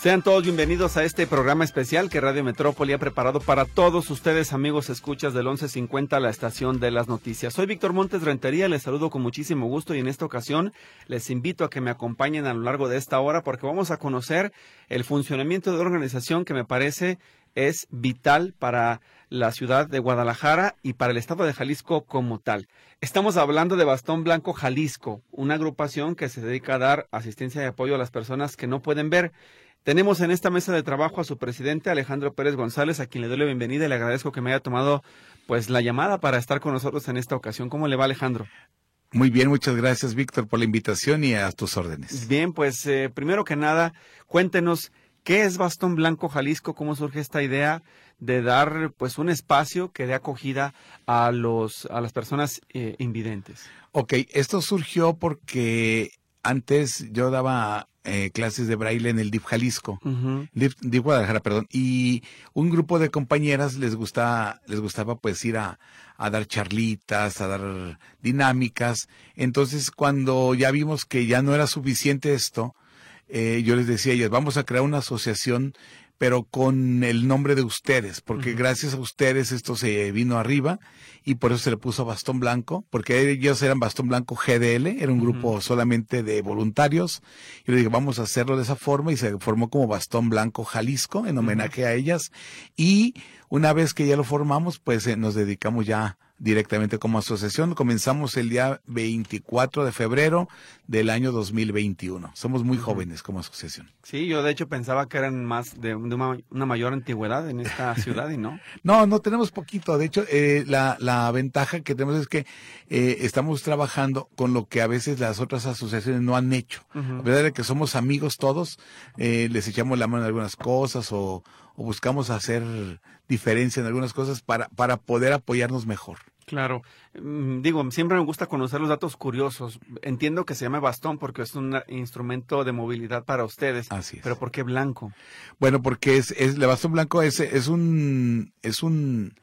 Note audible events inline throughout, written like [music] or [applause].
Sean todos bienvenidos a este programa especial que Radio Metrópoli ha preparado para todos ustedes, amigos escuchas del 1150, la estación de las noticias. Soy Víctor Montes Rentería, les saludo con muchísimo gusto y en esta ocasión les invito a que me acompañen a lo largo de esta hora porque vamos a conocer el funcionamiento de una organización que me parece es vital para la ciudad de Guadalajara y para el estado de Jalisco como tal. Estamos hablando de Bastón Blanco Jalisco, una agrupación que se dedica a dar asistencia y apoyo a las personas que no pueden ver. Tenemos en esta mesa de trabajo a su presidente Alejandro Pérez González, a quien le doy la bienvenida y le agradezco que me haya tomado pues la llamada para estar con nosotros en esta ocasión. ¿Cómo le va Alejandro? Muy bien, muchas gracias Víctor por la invitación y a tus órdenes. Bien, pues eh, primero que nada, cuéntenos qué es Bastón Blanco Jalisco, cómo surge esta idea de dar pues un espacio que dé acogida a los a las personas eh, invidentes. Ok, esto surgió porque antes yo daba eh, clases de braille en el DIF Jalisco, DIF, Guadalajara, perdón, y un grupo de compañeras les gustaba, les gustaba pues ir a, a dar charlitas, a dar dinámicas. Entonces, cuando ya vimos que ya no era suficiente esto, eh, yo les decía a ellas, vamos a crear una asociación pero con el nombre de ustedes, porque gracias a ustedes esto se vino arriba y por eso se le puso Bastón Blanco, porque ellos eran Bastón Blanco GDL, era un grupo solamente de voluntarios, y le dije, vamos a hacerlo de esa forma, y se formó como Bastón Blanco Jalisco, en homenaje a ellas, y una vez que ya lo formamos, pues eh, nos dedicamos ya directamente como asociación. Comenzamos el día 24 de febrero del año 2021. Somos muy jóvenes como asociación. Sí, yo de hecho pensaba que eran más de, una, mayor antigüedad en esta [laughs] ciudad y no. no, no tenemos poquito. De hecho, eh, la, la ventaja que tenemos es que eh, estamos trabajando con lo que a veces las otras asociaciones no han hecho. A pesar de que somos amigos todos, eh, les echamos la mano en algunas cosas o, o buscamos hacer diferencia en algunas cosas para, para poder apoyarnos mejor. Claro, mm, digo, siempre me gusta conocer los datos curiosos. Entiendo que se llama bastón porque es un instrumento de movilidad para ustedes. Así es. Pero ¿por qué blanco? Bueno, porque es, es el bastón blanco es, es un es un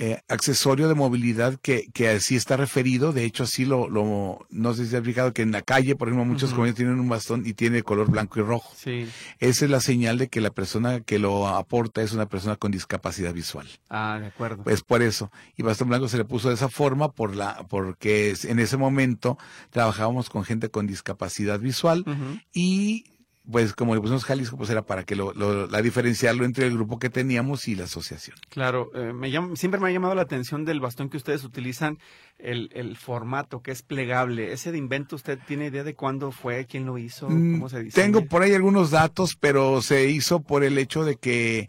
eh, accesorio de movilidad que, que así está referido. De hecho, así lo, lo no sé si ha fijado que en la calle, por ejemplo, muchos uh tienen un bastón y tiene color blanco y rojo. Sí. Esa es la señal de que la persona que lo aporta es una persona con discapacidad visual. Ah, de acuerdo. Pues por eso. Y bastón blanco se le puso de esa forma por la, porque en ese momento trabajábamos con gente con discapacidad visual y pues como le pusimos Jalisco, pues era para que lo, la diferenciarlo entre el grupo que teníamos y la asociación. Claro, eh, me siempre me ha llamado la atención del bastón que ustedes utilizan, el, el, formato que es plegable. ¿Ese de invento usted tiene idea de cuándo fue, quién lo hizo, mm, cómo se dice? Tengo por ahí algunos datos, pero se hizo por el hecho de que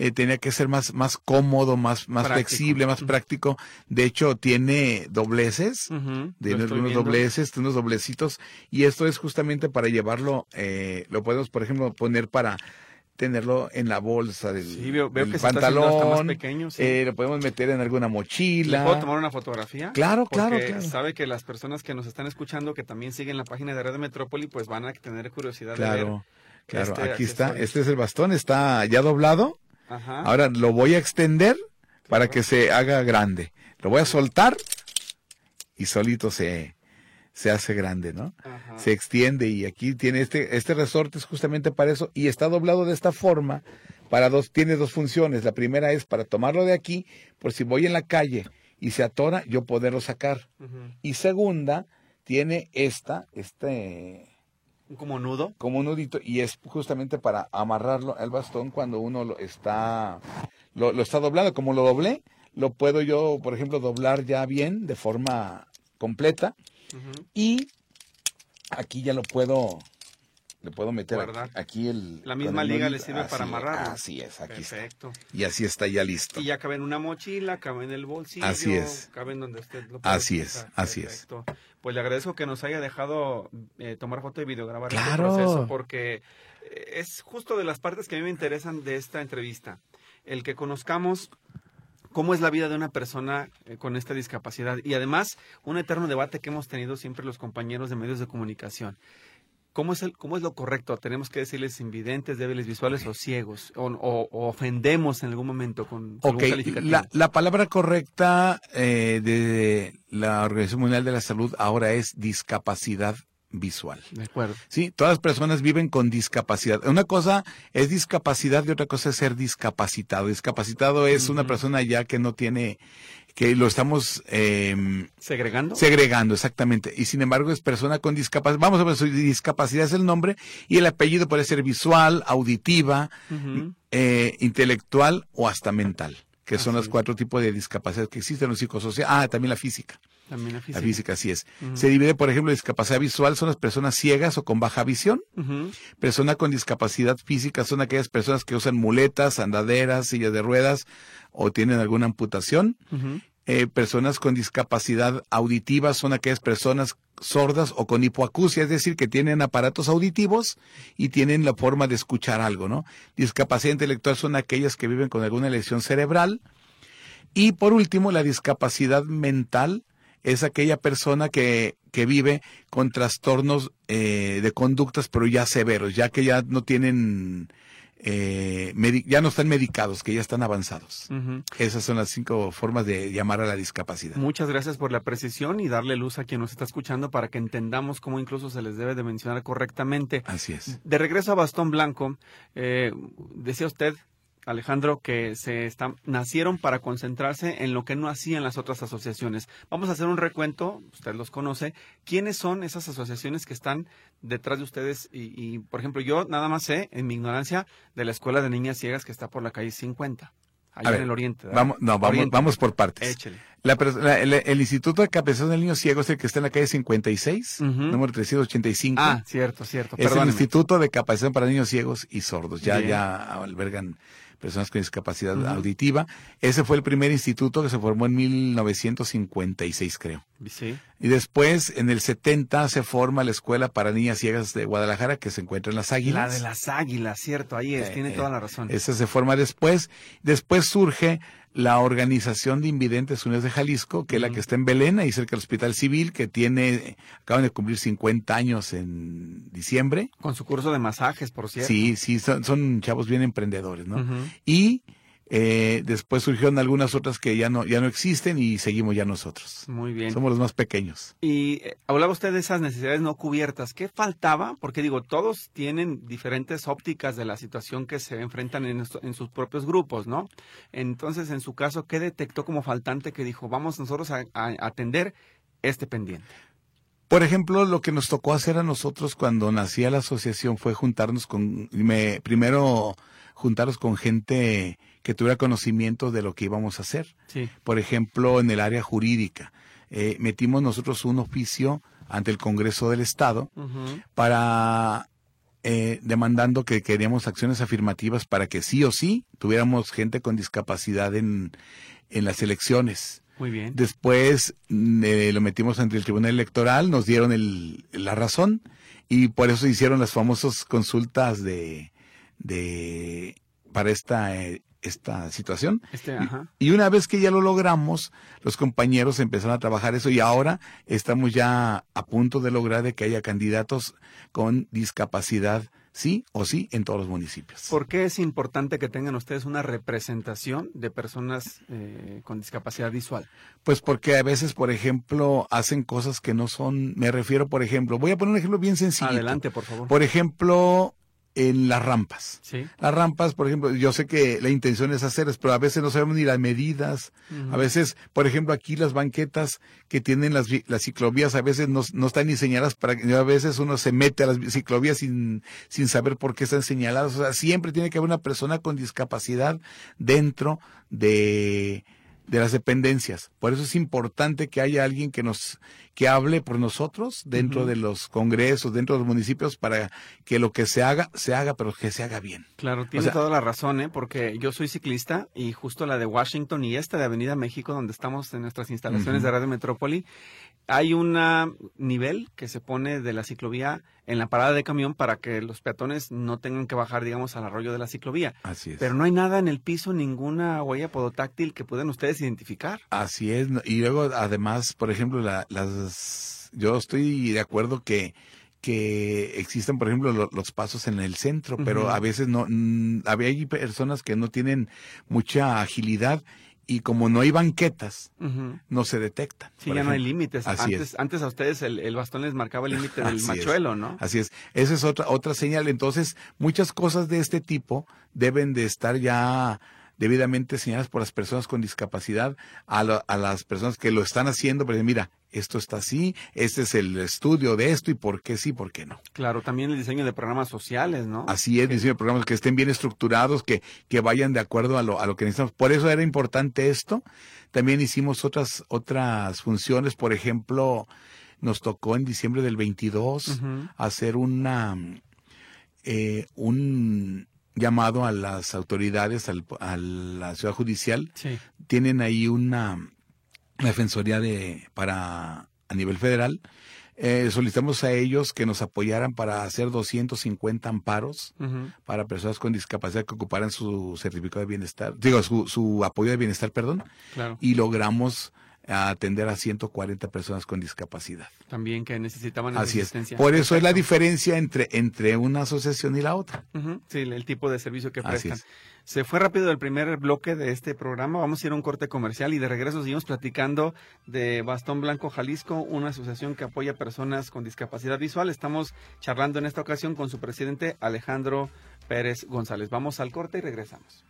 eh, tenía que ser más, más cómodo, más, más flexible, más práctico. De hecho, tiene dobleces, tiene unos dobleces, unos doblecitos, y esto es justamente para llevarlo, eh, lo podemos, por ejemplo, poner para tenerlo en la bolsa del, sí, veo, veo que pantalón, más pequeño, sí. eh, lo podemos meter en alguna mochila. ¿Le puedo tomar una fotografía? Claro, claro, claro. sabe que las personas que nos están escuchando, que también siguen la página de Red Metrópoli, pues van a tener curiosidad claro, de ver. Claro, este aquí está, este es el bastón, está ya doblado. Ahora lo voy a extender para que se haga grande. Lo voy a soltar y solito se, se hace grande, ¿no? Se extiende y aquí tiene este, este resorte es justamente para eso y está doblado de esta forma para dos, tiene dos funciones. La primera es para tomarlo de aquí, por si voy en la calle y se atora, yo poderlo sacar. Y segunda, tiene esta, este, como nudo. Como un nudito y es justamente para amarrarlo al bastón cuando uno lo está lo, está doblando. Como lo doblé, lo puedo yo, por ejemplo, doblar ya bien de forma completa y aquí ya lo puedo le puedo meter aquí, el la misma liga le sirve para amarrarlo. Así es, aquí Perfecto. Y así está ya listo. Y ya cabe en una mochila, cabe en el bolsillo, así es. cabe en donde usted lo pueda Así es, así es. Pues le agradezco que nos haya dejado eh, tomar foto y videograbar este claro. este proceso porque eh, es justo de las partes que a mí me interesan de esta entrevista. El que conozcamos cómo es la vida de una persona eh, con esta discapacidad y además un eterno debate que hemos tenido siempre los compañeros de medios de comunicación. ¿Cómo es, el, ¿Cómo es lo correcto? ¿Tenemos que decirles invidentes, débiles visuales o ciegos? ¿O, ofendemos en algún momento con algún calificativo? La, la, palabra correcta eh, de la Organización Mundial de la Salud ahora es discapacidad visual. De acuerdo. Sí, todas las personas viven con discapacidad. Una cosa es discapacidad y otra cosa es ser discapacitado. Discapacitado es una persona ya que no tiene, que lo estamos eh, segregando. Segregando, exactamente. Y sin embargo es persona con discapacidad. Vamos a ver, su discapacidad es el nombre y el apellido puede ser visual, auditiva, eh, intelectual o hasta mental que son los cuatro tipos de discapacidad que existen, los psicosociales. Ah, también la física. También la física. La física, así es. Se divide, por ejemplo, discapacidad visual son las personas ciegas o con baja visión. Personas con discapacidad física son aquellas personas que usan muletas, andaderas, sillas de ruedas o tienen alguna amputación. Eh, personas con discapacidad auditiva son aquellas personas sordas o con hipoacusia, es decir, que tienen aparatos auditivos y tienen la forma de escuchar algo, ¿no? Discapacidad intelectual son aquellas que viven con alguna lesión cerebral. Y por último, la discapacidad mental es aquella persona que, que vive con trastornos eh, de conductas, pero ya severos, ya que ya no tienen eh, ya no están medicados, que ya están avanzados. Esas son las cinco formas de llamar a la discapacidad. Muchas gracias por la precisión y darle luz a quien nos está escuchando para que entendamos cómo incluso se les debe de mencionar correctamente. Así es. De regreso a Bastón Blanco, eh, decía usted Alejandro, que se están, nacieron para concentrarse en lo que no hacían las otras asociaciones. Vamos a hacer un recuento, usted los conoce. ¿Quiénes son esas asociaciones que están detrás de ustedes? Y, por ejemplo, yo nada más sé, en mi ignorancia, de la Escuela de Niñas Ciegas que está por la calle 50 allá en el oriente. Vamos, no, vamos, vamos por partes. el, Instituto de Capacitación del Niño Ciego es el que está en la calle 56, número 385. Ah, cierto, cierto. Es el Instituto de Capacitación para Niños Ciegos y Sordos. Ya, ya albergan personas con discapacidad auditiva. Ese fue el primer instituto que se formó en 1956, creo. Sí. Y después, en el 70, se forma la Escuela para Niñas Ciegas de Guadalajara, que se encuentra en Las Águilas. La de Las Águilas, cierto, ahí es, tiene toda la razón. Esa se forma después. Después surge la Organización de Invidentes Unidos de Jalisco, que es la que está en Belén, ahí cerca del Hospital Civil, que tiene, acaban de cumplir 50 años en diciembre. Con su curso de masajes, por cierto. Sí, sí, son, chavos bien emprendedores, ¿no? Y eh, después surgieron algunas otras que ya no, ya no existen y seguimos ya nosotros. Muy bien. Somos los más pequeños. Y eh, hablaba usted de esas necesidades no cubiertas. ¿Qué faltaba? Porque digo, todos tienen diferentes ópticas de la situación que se enfrentan en, en sus propios grupos, ¿no? Entonces, en su caso, ¿qué detectó como faltante que dijo, vamos nosotros a, atender este pendiente? Por ejemplo, lo que nos tocó hacer a nosotros cuando nacía la asociación fue juntarnos con, me, primero juntarnos con gente que tuviera conocimiento de lo que íbamos a hacer. Por ejemplo, en el área jurídica, eh, metimos nosotros un oficio ante el Congreso del Estado para eh, demandando que queríamos acciones afirmativas para que sí o sí tuviéramos gente con discapacidad en, en las elecciones. Muy bien. Después mm, eh, lo metimos ante el Tribunal Electoral, nos dieron el, la razón y por eso hicieron las famosas consultas de, de para esta eh, esta situación. Este, y, una vez que ya lo logramos, los compañeros empezaron a trabajar eso y ahora estamos ya a punto de lograr de que haya candidatos con discapacidad sí o sí en todos los municipios. ¿Por qué es importante que tengan ustedes una representación de personas eh, con discapacidad visual? Pues porque a veces, por ejemplo, hacen cosas que no son, me refiero, por ejemplo, voy a poner un ejemplo bien sencillo. Adelante, por favor. Por ejemplo, en las rampas. Sí. Las rampas, por ejemplo, yo sé que la intención es hacerlas, pero a veces no sabemos ni las medidas. A veces, por ejemplo, aquí las banquetas que tienen las, las ciclovías a veces no, no están ni señaladas para que a veces uno se mete a las ciclovías sin, sin saber por qué están señaladas. O sea, siempre tiene que haber una persona con discapacidad dentro de, de las dependencias. Por eso es importante que haya alguien que nos que hable por nosotros dentro de los congresos, dentro de los municipios para que lo que se haga se haga, pero que se haga bien. Claro, tiene toda la razón, ¿eh? porque yo soy ciclista y justo la de Washington y esta de Avenida México donde estamos en nuestras instalaciones de Radio Metrópoli hay un nivel que se pone de la ciclovía en la parada de camión para que los peatones no tengan que bajar, digamos, al arroyo de la ciclovía. Así es. Pero no hay nada en el piso, ninguna huella podotáctil que puedan ustedes identificar. Así es. Y luego, además, por ejemplo, las, yo estoy de acuerdo que que existen, por ejemplo, los pasos en el centro, pero a veces no, hay personas que no tienen mucha agilidad y como no hay banquetas, no se detectan. Sí, ya no hay límites. Antes, es. antes a ustedes el, bastón les marcaba el límite del machuelo, ¿no? Así es. Esa es otra, otra señal. Entonces, muchas cosas de este tipo deben de estar ya debidamente señaladas por las personas con discapacidad a, a las personas que lo están haciendo, pero mira, esto está así, este es el estudio de esto y por qué sí, por qué no. Claro, también el diseño de programas sociales, ¿no? Así es, diseño de programas que estén bien estructurados, que, que vayan de acuerdo a lo, a lo que necesitamos. Por eso era importante esto. También hicimos otras, otras funciones, por ejemplo, nos tocó en diciembre del 22 hacer una, eh, un llamado a las autoridades, al, a la ciudad judicial. Tienen ahí una Defensoría de, para, a nivel federal, eh, solicitamos a ellos que nos apoyaran para hacer 250 amparos para personas con discapacidad que ocuparan su certificado de bienestar, digo, su, su apoyo de bienestar, perdón, y logramos atender a 140 personas con discapacidad. También que necesitaban Así asistencia. Es. Por eso es la diferencia entre, entre una asociación y la otra. Sí, el tipo de servicio que prestan. Se fue rápido el primer bloque de este programa. Vamos a ir a un corte comercial y de regreso seguimos platicando de Bastón Blanco Jalisco, una asociación que apoya a personas con discapacidad visual. Estamos charlando en esta ocasión con su presidente Alejandro Pérez González. Vamos al corte y regresamos.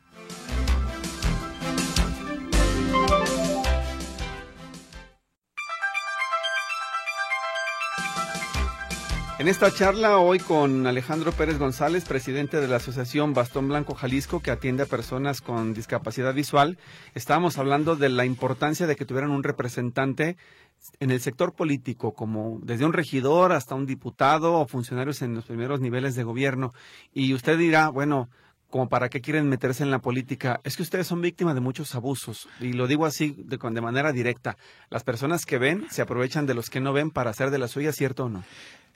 En esta charla hoy con Alejandro Pérez González, presidente de la Asociación Bastón Blanco Jalisco, que atiende a personas con discapacidad visual, estábamos hablando de la importancia de que tuvieran un representante en el sector político, como desde un regidor hasta un diputado o funcionarios en los primeros niveles de gobierno. Y usted dirá, bueno, como para qué quieren meterse en la política, es que ustedes son víctimas de muchos abusos. Y lo digo así de, de manera directa. Las personas que ven se aprovechan de los que no ven para hacer de la suya, ¿cierto o no?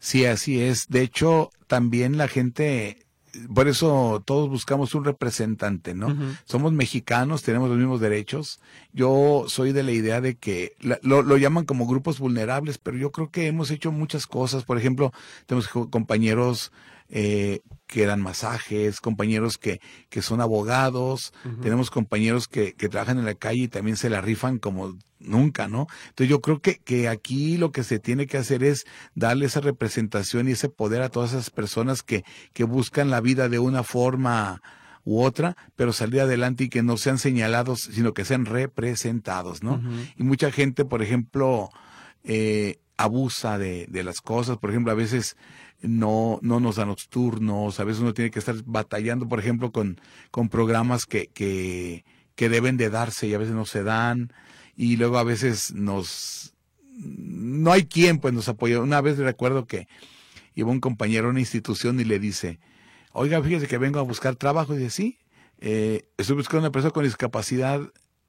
Sí, así es. De hecho, también la gente, por eso todos buscamos un representante, ¿no? Somos mexicanos, tenemos los mismos derechos. Yo soy de la idea de que lo, lo, llaman como grupos vulnerables, pero yo creo que hemos hecho muchas cosas. Por ejemplo, tenemos compañeros eh, que dan masajes, compañeros que, que son abogados, tenemos compañeros que, que trabajan en la calle y también se la rifan como nunca, ¿no? Entonces yo creo que, que aquí lo que se tiene que hacer es darle esa representación y ese poder a todas esas personas que, que buscan la vida de una forma u otra, pero salir adelante y que no sean señalados, sino que sean representados, ¿no? Y mucha gente, por ejemplo, eh, abusa de, de las cosas, por ejemplo, a veces no, no nos dan los turnos, a veces uno tiene que estar batallando, por ejemplo, con, con programas que, que, que deben de darse y a veces no se dan, y luego a veces nos, no hay quien pues nos apoya. Una vez recuerdo que iba un compañero a una institución y le dice, oiga, fíjese que vengo a buscar trabajo, y dice, sí, eh, estoy buscando una persona con discapacidad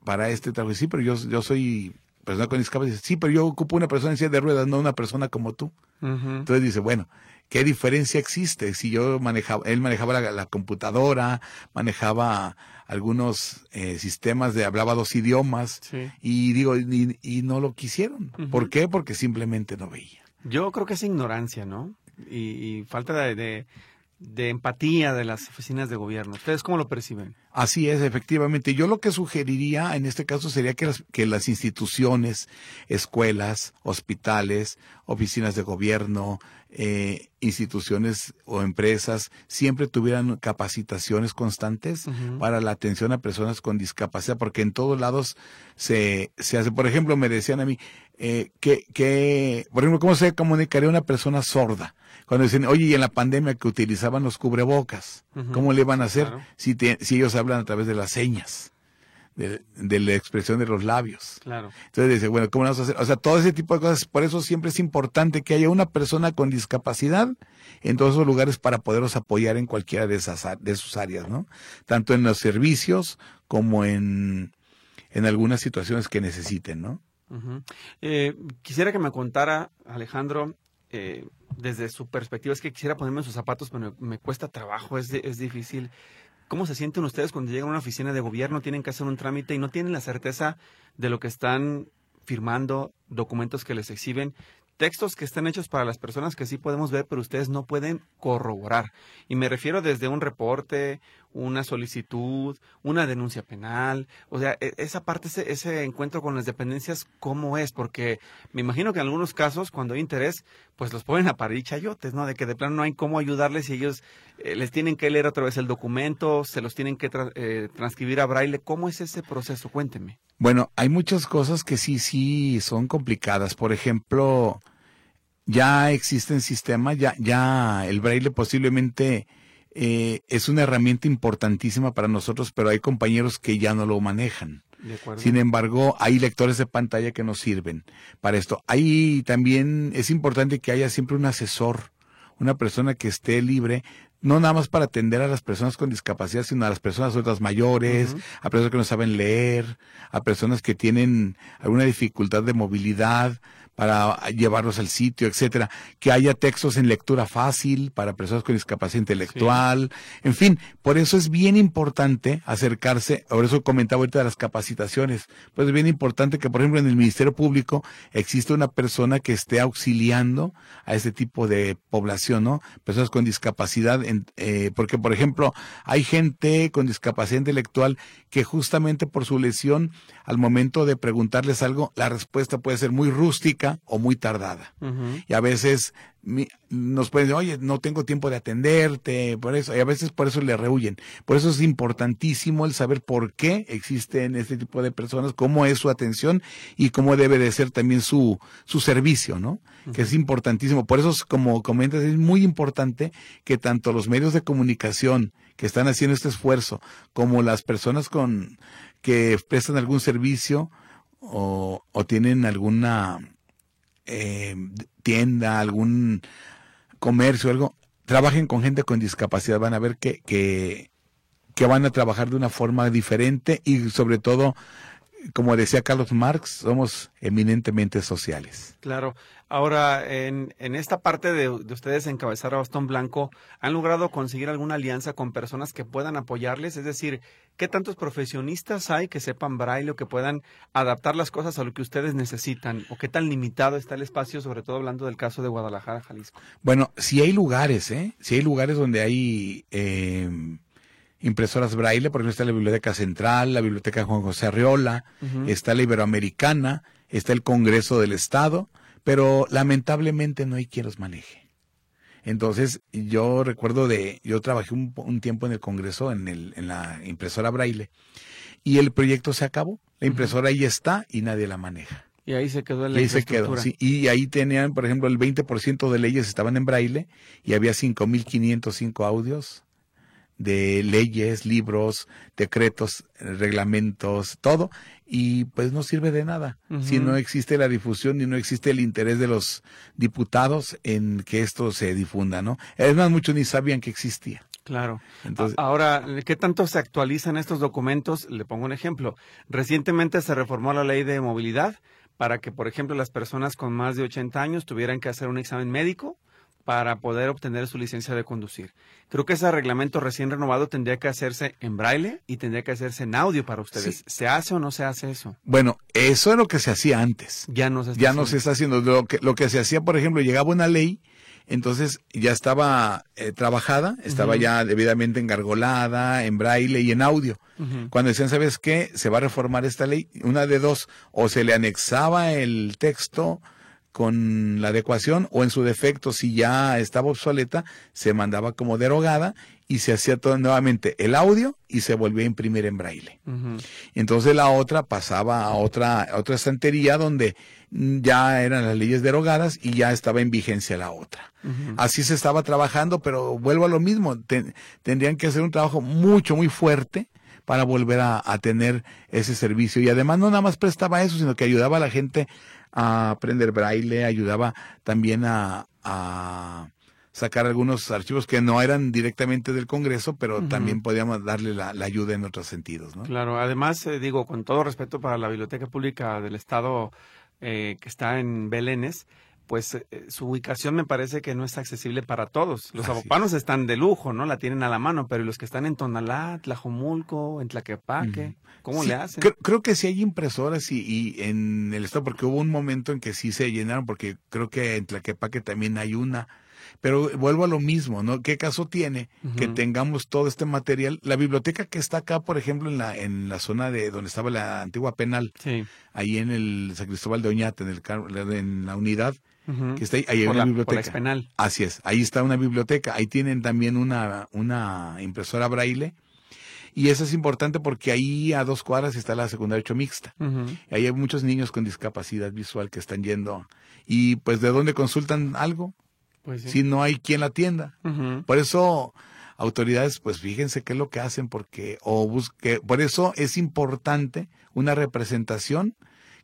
para este trabajo, sí, pero yo, yo soy persona con discapacidad, sí, pero yo ocupo una persona en silla de ruedas, no una persona como tú. Entonces dice, bueno, ¿qué diferencia existe? Si yo manejaba, él manejaba la, computadora, manejaba algunos eh, sistemas de, hablaba dos idiomas, y digo, y, no lo quisieron. ¿Por qué? Porque simplemente no veía. Yo creo que es ignorancia, ¿no? Y, falta de de empatía de las oficinas de gobierno. ¿Ustedes cómo lo perciben? Así es, efectivamente. Yo lo que sugeriría en este caso sería que las, que las instituciones, escuelas, hospitales, oficinas de gobierno, eh, instituciones o empresas siempre tuvieran capacitaciones constantes para la atención a personas con discapacidad, porque en todos lados se, se hace. Por ejemplo, me decían a mí, eh, que, que, por ejemplo, ¿cómo se comunicaría una persona sorda? Cuando dicen, oye, y en la pandemia que utilizaban los cubrebocas, ¿cómo le van a hacer si, si ellos hablan a través de las señas? De, la expresión de los labios. Claro. Entonces dice, bueno, ¿cómo vamos a hacer? O sea, todo ese tipo de cosas, por eso siempre es importante que haya una persona con discapacidad en todos esos lugares para poderlos apoyar en cualquiera de esas de sus áreas, ¿no? Tanto en los servicios como en, en algunas situaciones que necesiten, ¿no? Eh, quisiera que me contara, Alejandro, eh, desde su perspectiva, es que quisiera ponerme en sus zapatos, pero me, cuesta trabajo, es, es difícil. ¿Cómo se sienten ustedes cuando llegan a una oficina de gobierno, tienen que hacer un trámite y no tienen la certeza de lo que están firmando, documentos que les exhiben? textos que están hechos para las personas que sí podemos ver, pero ustedes no pueden corroborar. Y me refiero desde un reporte, una solicitud, una denuncia penal, o sea, e, esa parte, ese, ese encuentro con las dependencias, ¿cómo es? Porque me imagino que en algunos casos, cuando hay interés, pues los ponen a parir chayotes, ¿no? De que de plano no hay cómo ayudarles y ellos eh, les tienen que leer otra vez el documento, se los tienen que eh, transcribir a braille. ¿Cómo es ese proceso? Cuénteme. Bueno, hay muchas cosas que sí, sí son complicadas. Por ejemplo, ya existen sistemas, ya, ya el braille posiblemente eh, es una herramienta importantísima para nosotros, pero hay compañeros que ya no lo manejan. Sin embargo, hay lectores de pantalla que nos sirven para esto. Ahí también es importante que haya siempre un asesor, una persona que esté libre, no nada más para atender a las personas con discapacidad, sino a las personas otras mayores, a personas que no saben leer, a personas que tienen alguna dificultad de movilidad, para llevarlos al sitio, etcétera, que haya textos en lectura fácil para personas con discapacidad intelectual, en fin, por eso es bien importante acercarse, por eso comentaba ahorita de las capacitaciones, pues es bien importante que por ejemplo en el Ministerio Público exista una persona que esté auxiliando a este tipo de población, ¿no? Personas con discapacidad, eh, porque por ejemplo hay gente con discapacidad intelectual que justamente por su lesión, al momento de preguntarles algo, la respuesta puede ser muy rústica o muy tardada. Y a veces nos pueden decir, oye, no tengo tiempo de atenderte, por eso, y a veces por eso le rehuyen. Por eso es importantísimo el saber por qué existen este tipo de personas, cómo es su atención y cómo debe de ser también su, su servicio, ¿no? Que es importantísimo. Por eso, como comentas, es muy importante que tanto los medios de comunicación que están haciendo este esfuerzo, como las personas con que prestan algún servicio o, o tienen alguna eh, tienda, algún comercio, algo, trabajen con gente con discapacidad, van a ver que, que, que van a trabajar de una forma diferente y sobre todo como decía Carlos Marx, somos eminentemente sociales. Claro. Ahora, en, en esta parte de, ustedes encabezar a Bastón Blanco, ¿han logrado conseguir alguna alianza con personas que puedan apoyarles? Es decir, ¿qué tantos profesionistas hay que sepan braille o que puedan adaptar las cosas a lo que ustedes necesitan? ¿O qué tan limitado está el espacio, sobre todo hablando del caso de Guadalajara, Jalisco? Bueno, si hay lugares, ¿eh? Si hay lugares donde hay... Eh impresoras braille, por ejemplo, está la Biblioteca Central, la Biblioteca Juan José Arriola, está la Iberoamericana, está el Congreso del Estado, pero lamentablemente no hay quien los maneje. Entonces, yo recuerdo de, yo trabajé un, tiempo en el Congreso, en, el, en la impresora braille, y el proyecto se acabó. La impresora ahí está y nadie la maneja. Y ahí se quedó la y ahí se quedó, sí. Y ahí tenían, por ejemplo, el 20% de leyes estaban en braille y había 5.505 audios de leyes, libros, decretos, reglamentos, todo, y pues no sirve de nada si no existe la difusión y no existe el interés de los diputados en que esto se difunda, ¿no? Es más, muchos ni sabían que existía. Claro. Entonces, Ahora, ¿qué tanto se actualizan estos documentos? Le pongo un ejemplo. Recientemente se reformó la ley de movilidad para que, por ejemplo, las personas con más de 80 años tuvieran que hacer un examen médico para poder obtener su licencia de conducir. Creo que ese reglamento recién renovado tendría que hacerse en braille y tendría que hacerse en audio para ustedes. ¿Se hace o no se hace eso? Bueno, eso es lo que se hacía antes. Ya no se está Ya haciendo. no se está haciendo. Lo que, lo que se hacía, por ejemplo, llegaba una ley, entonces ya estaba eh, trabajada, estaba ya debidamente engargolada en braille y en audio. Cuando decían, ¿sabes qué? Se va a reformar esta ley, una de dos, o se le anexaba el texto con la adecuación o en su defecto si ya estaba obsoleta se mandaba como derogada y se hacía todo nuevamente el audio y se volvía a imprimir en braille. Entonces la otra pasaba a otra otra estantería donde ya eran las leyes derogadas y ya estaba en vigencia la otra. Así se estaba trabajando, pero vuelvo a lo mismo, tendrían que hacer un trabajo mucho muy fuerte para volver a, a, tener ese servicio. Y además no nada más prestaba eso, sino que ayudaba a la gente a aprender braille, ayudaba también a, a sacar algunos archivos que no eran directamente del Congreso, pero también podíamos darle la, ayuda en otros sentidos. ¿no? Claro, además, eh, digo, con todo respeto para la Biblioteca Pública del Estado eh, que está en Belénes, pues eh, su ubicación me parece que no es accesible para todos. Los abopanos están de lujo, ¿no? La tienen a la mano, pero los que están en Tonalá, Tlajomulco, en Tlaquepaque, ¿cómo le hacen? Creo, que sí hay impresoras y, en el estado, porque hubo un momento en que sí se llenaron, porque creo que en Tlaquepaque también hay una. Pero vuelvo a lo mismo, ¿no? ¿Qué caso tiene que tengamos todo este material? La biblioteca que está acá, por ejemplo, en la, en la zona de donde estaba la antigua penal, ahí en el San Cristóbal de Oñate, en, el, en la unidad, que está ahí, ahí hay una biblioteca. penal. Así es, ahí está una biblioteca, ahí tienen también una, una impresora braille y eso es importante porque ahí a dos cuadras está la secundaria hecho mixta. Ahí hay muchos niños con discapacidad visual que están yendo. Y pues de dónde consultan algo pues si no hay quien la atienda. Por eso autoridades, pues fíjense qué es lo que hacen porque o busque, por eso es importante una representación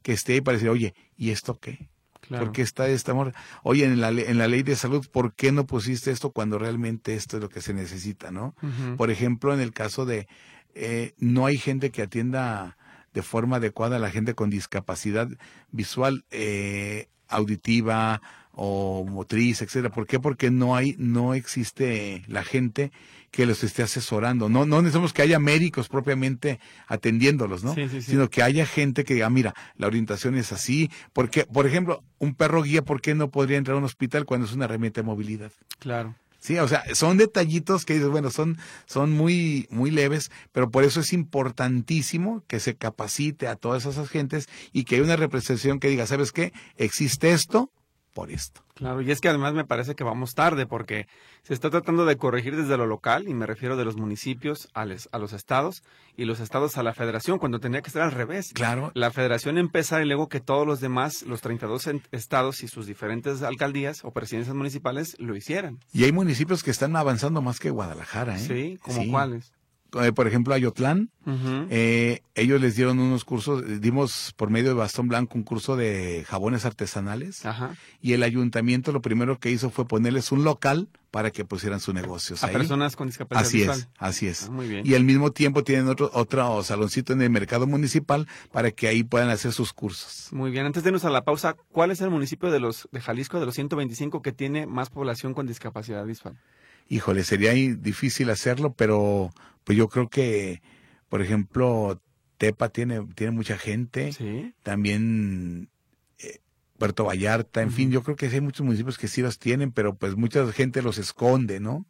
que esté ahí para decir, oye, ¿y esto qué? ¿Por qué está esta amor? Oye, en la, en la ley de salud, ¿por qué no pusiste esto cuando realmente esto es lo que se necesita, no? Por ejemplo, en el caso de eh, no hay gente que atienda de forma adecuada a la gente con discapacidad visual, eh, auditiva o motriz, etcétera. ¿Por qué? Porque no hay, no existe la gente que los esté asesorando. No, no necesitamos que haya médicos propiamente atendiéndolos, ¿no? Sino que haya gente que diga, mira, la orientación es así. Porque, por ejemplo, un perro guía, ¿por qué no podría entrar a un hospital cuando es una herramienta de movilidad? Claro. Sí, o sea, son detallitos que dices, bueno, son, son muy, muy leves, pero por eso es importantísimo que se capacite a todas esas gentes y que haya una representación que diga, ¿sabes qué? Existe esto, por esto. Claro, y es que además me parece que vamos tarde porque se está tratando de corregir desde lo local, y me refiero de los municipios a, los estados y los estados a la federación, cuando tenía que ser al revés. Claro. La federación empezar y luego que todos los demás, los 32 estados y sus diferentes alcaldías o presidencias municipales lo hicieran. Y hay municipios que están avanzando más que Guadalajara, ¿eh? Sí, ¿como cuáles? Eh, por ejemplo, Ayotlán, eh, ellos les dieron unos cursos, dimos por medio de Bastón Blanco un curso de jabones artesanales y el ayuntamiento lo primero que hizo fue ponerles un local para que pusieran su negocio. A personas con discapacidad Así es, así es. Ah, muy bien. Y al mismo tiempo tienen otro, otro saloncito en el mercado municipal para que ahí puedan hacer sus cursos. Muy bien, antes de irnos a la pausa, ¿cuál es el municipio de los de Jalisco, de los 125, que tiene más población con discapacidad visual? híjole, sería difícil hacerlo, pero pues yo creo que, por ejemplo, Tepa tiene, tiene mucha gente. ¿Sí? También eh, Puerto Vallarta, en fin, yo creo que hay muchos municipios que sí los tienen, pero pues mucha gente los esconde, ¿no?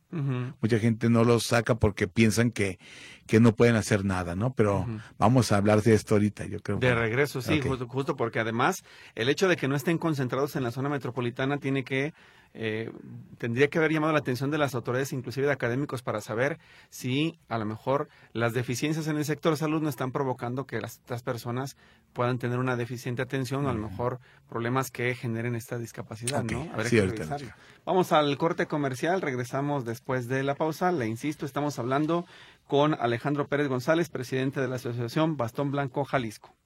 Mucha gente no los saca porque piensan que, que no pueden hacer nada, ¿no? Pero vamos a hablar de esto ahorita, yo creo. De regreso, sí, justo, justo porque además el hecho de que no estén concentrados en la zona metropolitana tiene que eh, tendría que haber llamado la atención de las autoridades, inclusive de académicos, para saber si a lo mejor las deficiencias en el sector salud no están provocando que las, estas personas puedan tener una deficiente atención o a lo mejor problemas que generen esta discapacidad, ¿no? Vamos al corte comercial, regresamos después de la pausa. Le insisto, estamos hablando con Alejandro Pérez González, presidente de la Asociación Bastón Blanco Jalisco.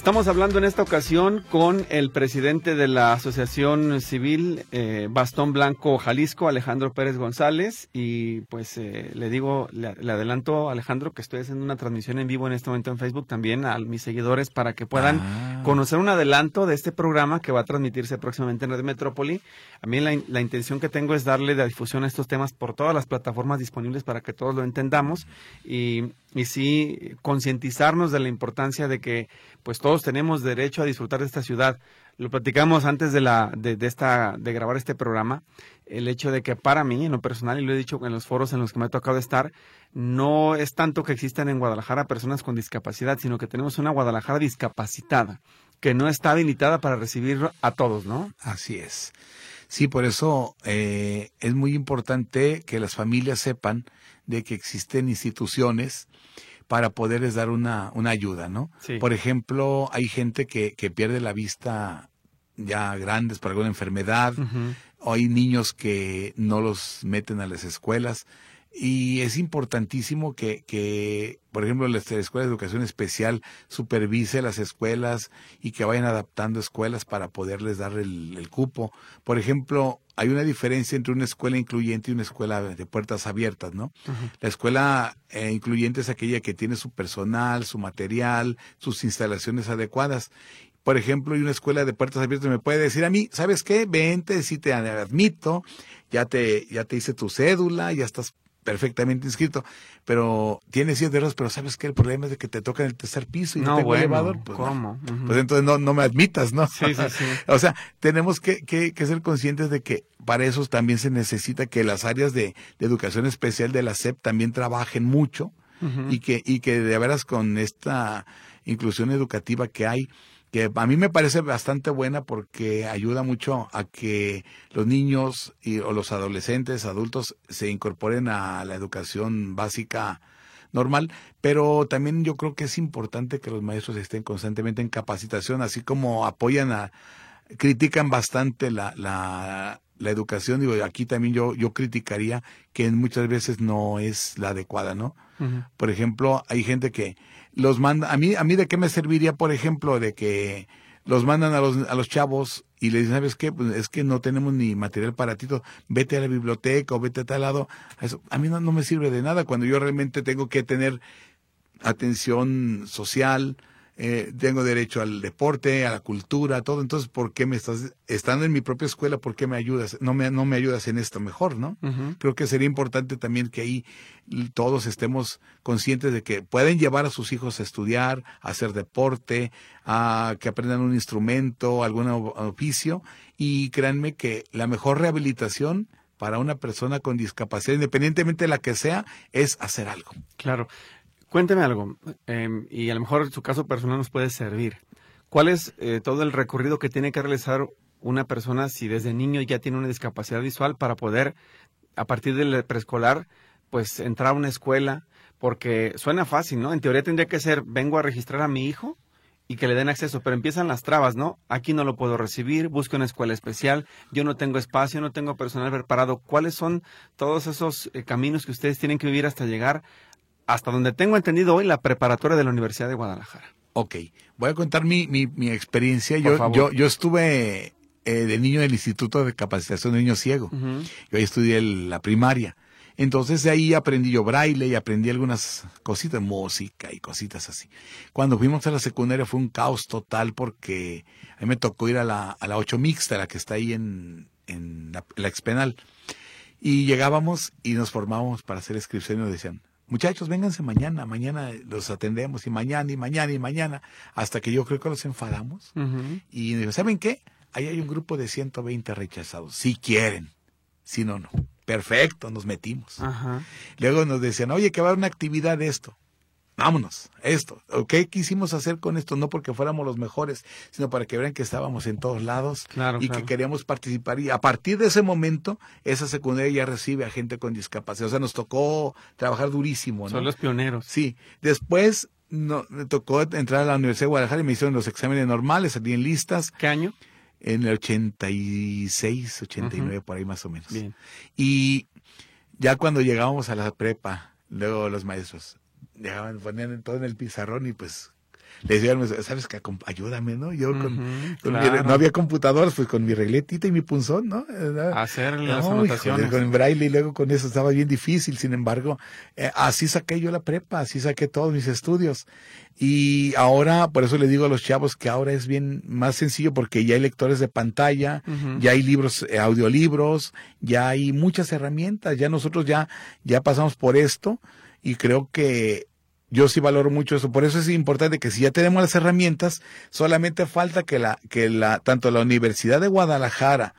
Estamos hablando en esta ocasión con el presidente de la Asociación Civil eh, Bastón Blanco Jalisco, Alejandro Pérez González, y pues eh, le digo, le, adelanto Alejandro que estoy haciendo una transmisión en vivo en este momento en Facebook también a mis seguidores para que puedan ah. conocer un adelanto de este programa que va a transmitirse próximamente en Red Metrópoli. A mí la, la intención que tengo es darle la difusión a estos temas por todas las plataformas disponibles para que todos lo entendamos y y sí concientizarnos de la importancia de que pues todos tenemos derecho a disfrutar de esta ciudad. Lo platicamos antes de la de, esta de grabar este programa, el hecho de que para mí en lo personal y lo he dicho en los foros en los que me ha tocado estar, no es tanto que existan en Guadalajara personas con discapacidad, sino que tenemos una Guadalajara discapacitada que no está habilitada para recibir a todos, ¿no? Así es. Sí, por eso eh, es muy importante que las familias sepan de que existen instituciones para poderles dar una, una ayuda, ¿no? Por ejemplo, hay gente que, que pierde la vista ya grandes por alguna enfermedad, o hay niños que no los meten a las escuelas. Y es importantísimo que, que, por ejemplo, la Escuela de Educación Especial supervise las escuelas y que vayan adaptando escuelas para poderles dar el, el cupo. Por ejemplo, hay una diferencia entre una escuela incluyente y una escuela de puertas abiertas, ¿no? La escuela eh, incluyente es aquella que tiene su personal, su material, sus instalaciones adecuadas, por ejemplo, y una escuela de puertas abiertas me puede decir a mí, ¿sabes qué? Vente, si te admito, ya te, ya te hice tu cédula, ya estás perfectamente inscrito, pero tienes siete errores, pero ¿sabes qué? El problema es de que te toca en el tercer piso y no, tengo elevador. Pues, ¿Cómo? pues entonces no, no me admitas, ¿no? Sí, sí, sí. [laughs] o sea, tenemos que, que, que, ser conscientes de que para eso también se necesita que las áreas de, de educación especial de la SEP también trabajen mucho y, que, y que de veras con esta inclusión educativa que hay, que a mí me parece bastante buena porque ayuda mucho a que los niños y, o los adolescentes, adultos, se incorporen a la educación básica normal, pero también yo creo que es importante que los maestros estén constantemente en capacitación, así como apoyan a, critican bastante la, la, la educación, digo, aquí también yo, yo criticaría que muchas veces no es la adecuada, ¿no? Por ejemplo, hay gente que los manda, a mí, a mí de qué me serviría, por ejemplo, de que los mandan a los, a los chavos y les dicen, ¿sabes qué? Pues es que no tenemos ni material para ti, vete a la biblioteca o vete a tal lado. Eso, a mí no, no me sirve de nada cuando yo realmente tengo que tener atención social, eh, tengo derecho al deporte, a la cultura, a todo. Entonces, ¿por qué me estás, estando en mi propia escuela, por qué me ayudas? No me, no me ayudas en esto mejor, ¿no? Creo que sería importante también que ahí todos estemos conscientes de que pueden llevar a sus hijos a estudiar, a hacer deporte, a que aprendan un instrumento, algún oficio. Y créanme que la mejor rehabilitación para una persona con discapacidad, independientemente de la que sea, es hacer algo. Claro. Cuénteme algo, em, y a lo mejor su caso personal nos puede servir. ¿Cuál es eh, todo el recorrido que tiene que realizar una persona si desde niño ya tiene una discapacidad visual para poder, a partir del preescolar, pues entrar a una escuela? Porque suena fácil, ¿no? En teoría tendría que ser, vengo a registrar a mi hijo y que le den acceso, pero empiezan las trabas, ¿no? Aquí no lo puedo recibir, busco una escuela especial, yo no tengo espacio, no tengo personal preparado. ¿Cuáles son todos esos eh, caminos que ustedes tienen que vivir hasta llegar hasta donde tengo entendido hoy, la preparatoria de la Universidad de Guadalajara. Ok, voy a contar mi, mi, mi experiencia. Yo, yo, yo estuve eh, de niño en el Instituto de Capacitación de Niños Ciego. Yo ahí estudié la primaria. Entonces de ahí aprendí yo braille y aprendí algunas cositas, música y cositas así. Cuando fuimos a la secundaria fue un caos total porque a mí me tocó ir a la, a la 8 mixta, la que está ahí en, en la, la expenal. Y llegábamos y nos formábamos para hacer inscripción y nos decían, muchachos, vénganse mañana, mañana los atendemos y mañana y mañana y mañana, hasta que yo creo que los enfadamos. Y digo, ¿saben qué? Ahí hay un grupo de 120 rechazados, si quieren, si no, no. Perfecto, nos metimos. Luego nos decían, oye, que va a haber una actividad de esto vámonos, esto, ¿qué quisimos hacer con esto? No porque fuéramos los mejores, sino para que vean que estábamos en todos lados y que queríamos participar. Y a partir de ese momento, esa secundaria ya recibe a gente con discapacidad. O sea, nos tocó trabajar durísimo. ¿no? Son los pioneros. Sí. Después no, me tocó entrar a la Universidad de Guadalajara y me hicieron los exámenes normales, salí en listas. ¿Qué año? En el 86, 89, por ahí más o menos. Bien. Y ya cuando llegábamos a la prepa, luego los maestros, dejaban, ponían todo en el pizarrón y pues le decían, ¿sabes qué? Ayúdame, ¿no? Yo con, no había computadoras, pues con mi regletita y mi punzón, ¿no? Hacer las anotaciones. con braille y luego con eso estaba bien difícil, sin embargo, eh, así saqué yo la prepa, así saqué todos mis estudios. Y ahora, por eso le digo a los chavos que ahora es bien más sencillo porque ya hay lectores de pantalla, ya hay libros, eh, audiolibros, ya hay muchas herramientas, ya nosotros ya, ya pasamos por esto y creo que yo sí valoro mucho eso. Por eso es importante que si ya tenemos las herramientas, solamente falta que la, que la, tanto la Universidad de Guadalajara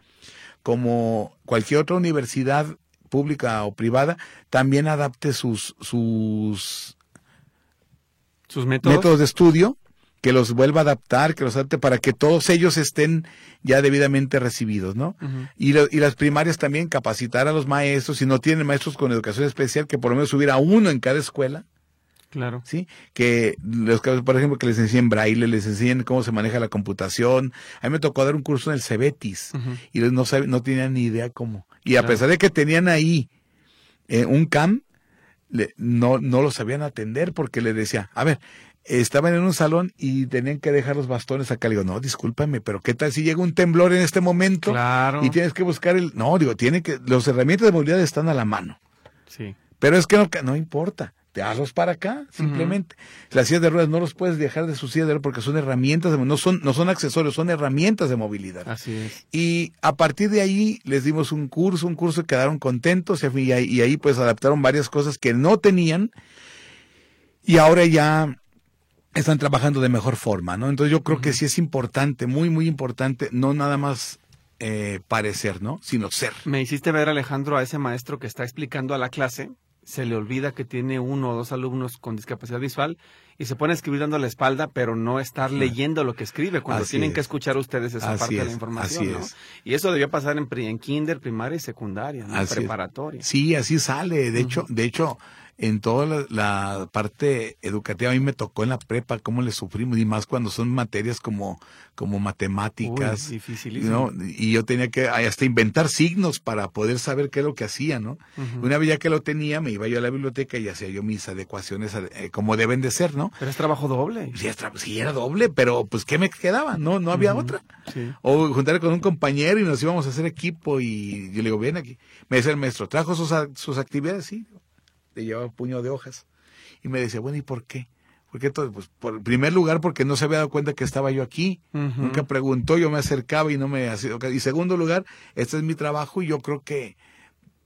como cualquier otra universidad pública o privada también adapte sus, sus, sus métodos, métodos de estudio que los vuelva a adaptar, que los adapte para que todos ellos estén ya debidamente recibidos, ¿no? y, y, las primarias también capacitar a los maestros, si no tienen maestros con educación especial, que por lo menos hubiera uno en cada escuela, Claro. Sí, que los casos, por ejemplo, que les enseñen braille, les enseñen cómo se maneja la computación. A mí me tocó dar un curso en el Cebetis y no, no tenían ni idea cómo. Y a pesar de que tenían ahí eh, un CAM, no, no lo sabían atender porque le decía, a ver, estaban en un salón y tenían que dejar los bastones acá. Le digo, no, discúlpame, pero ¿qué tal si llega un temblor en este momento? Claro. Y tienes que buscar el... No, digo, tiene que... Los herramientas de movilidad están a la mano. Sí. Pero es que no, no importa te hazlos para acá, simplemente. Las sillas de ruedas no los puedes dejar de su silla de ruedas porque son herramientas, de, no son, no son accesorios, son herramientas de movilidad. Así es. Y a partir de ahí les dimos un curso, un curso, quedaron contentos y ahí, y ahí pues adaptaron varias cosas que no tenían y ahora ya están trabajando de mejor forma, ¿no? Entonces yo creo que sí es importante, muy, muy importante, no nada más eh, parecer, ¿no? Sino ser. Me hiciste ver, Alejandro, a ese maestro que está explicando a la clase se le olvida que tiene uno o dos alumnos con discapacidad visual y se pone a escribir dando la espalda, pero no estar leyendo lo que escribe cuando tienen que escuchar ustedes esa parte de la información. ¿no? Y eso debió pasar en, en kinder, primaria y secundaria, ¿no? preparatoria. Sí, así sale. De hecho, de hecho, en toda la, parte educativa a mí me tocó en la prepa cómo le sufrimos y más cuando son materias como como matemáticas ¿no? y yo tenía que hasta inventar signos para poder saber qué es lo que hacía no una vez ya que lo tenía me iba yo a la biblioteca y hacía yo mis adecuaciones eh, como deben de ser no pero es trabajo doble. Sí, sí era doble pero pues qué me quedaba no no había otra. o juntar con un compañero y nos íbamos a hacer equipo y yo le digo ven aquí me dice el maestro trajo sus, sus actividades sí le llevaba un puño de hojas. Y me decía, bueno, ¿y por qué? Porque todo, pues, por primer lugar, porque no se había dado cuenta que estaba yo aquí. Nunca preguntó, yo me acercaba y no me hacía. Y segundo lugar, este es mi trabajo y yo creo que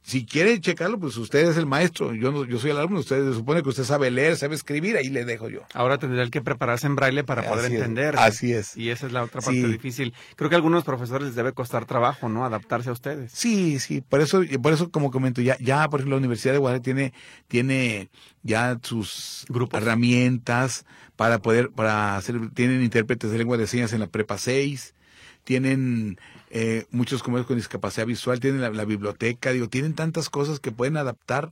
si quiere checarlo, pues usted es el maestro, yo no, yo soy el alumno, usted se supone que usted sabe leer, sabe escribir, ahí le dejo yo. Ahora tendría que prepararse en braille para poder entender. así es. Y esa es la otra parte difícil. Creo que a algunos profesores les debe costar trabajo, ¿no? Adaptarse a ustedes. Sí, sí, por eso, por eso como comento, ya, ya por ejemplo la Universidad de Guadalajara tiene, tiene ya sus Grupos. herramientas para poder, para hacer, tienen intérpretes de lengua de señas en la prepa 6, tienen eh, muchos comercios con discapacidad visual, tienen la, biblioteca, digo, tienen tantas cosas que pueden adaptar,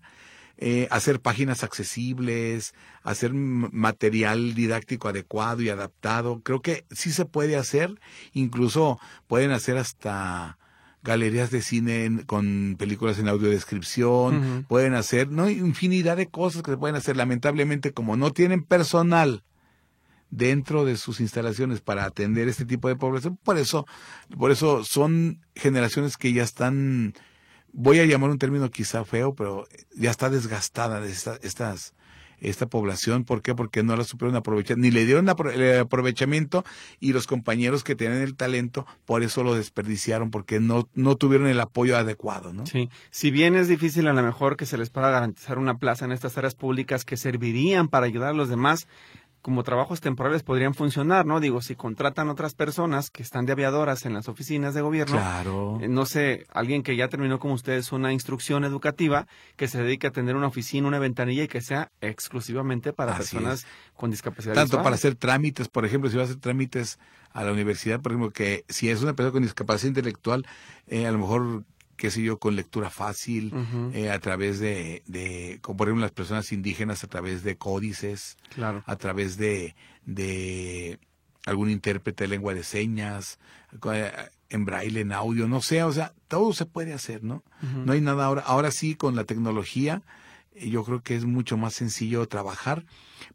eh, hacer páginas accesibles, hacer material didáctico adecuado y adaptado. Creo que sí se puede hacer, incluso pueden hacer hasta galerías de cine con películas en audiodescripción, pueden hacer, no, infinidad de cosas que se pueden hacer. Lamentablemente, como no tienen personal dentro de sus instalaciones para atender este tipo de población. Por eso, por eso son generaciones que ya están, voy a llamar un término quizá feo, pero ya está desgastada de esta, estas, esta población. ¿Por qué? Porque no la supieron aprovechar, ni le dieron el aprovechamiento y los compañeros que tienen el talento, por eso lo desperdiciaron, porque no, no tuvieron el apoyo adecuado, ¿no? Sí. Si bien es difícil a lo mejor que se les pueda garantizar una plaza en estas áreas públicas que servirían para ayudar a los demás, como trabajos temporales podrían funcionar, ¿no? Digo, si contratan otras personas que están de aviadoras en las oficinas de gobierno, claro. Eh, no sé, alguien que ya terminó como ustedes una instrucción educativa, que se dedique a tener una oficina, una ventanilla y que sea exclusivamente para personas con discapacidad Tanto para hacer trámites, por ejemplo, si va a hacer trámites a la universidad, por ejemplo, que si es una persona con discapacidad intelectual, eh, a lo mejor qué sé yo, con lectura fácil, eh, a través de, de, como por ejemplo las personas indígenas, a través de códices, claro. a través de, de algún intérprete de lengua de señas, eh, en braille, en audio, no sé, o sea, todo se puede hacer, ¿no? No hay nada ahora, ahora sí con la tecnología, yo creo que es mucho más sencillo trabajar,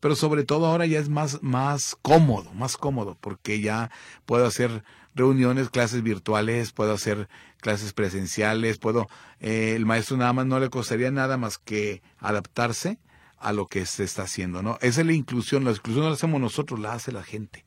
pero sobre todo ahora ya es más, más cómodo, más cómodo, porque ya puedo hacer reuniones, clases virtuales, puedo hacer clases presenciales, puedo, eh, el maestro nada más no le costaría nada más que adaptarse a lo que se está haciendo, ¿no? Esa es la inclusión, la inclusión no la hacemos nosotros, la hace la gente.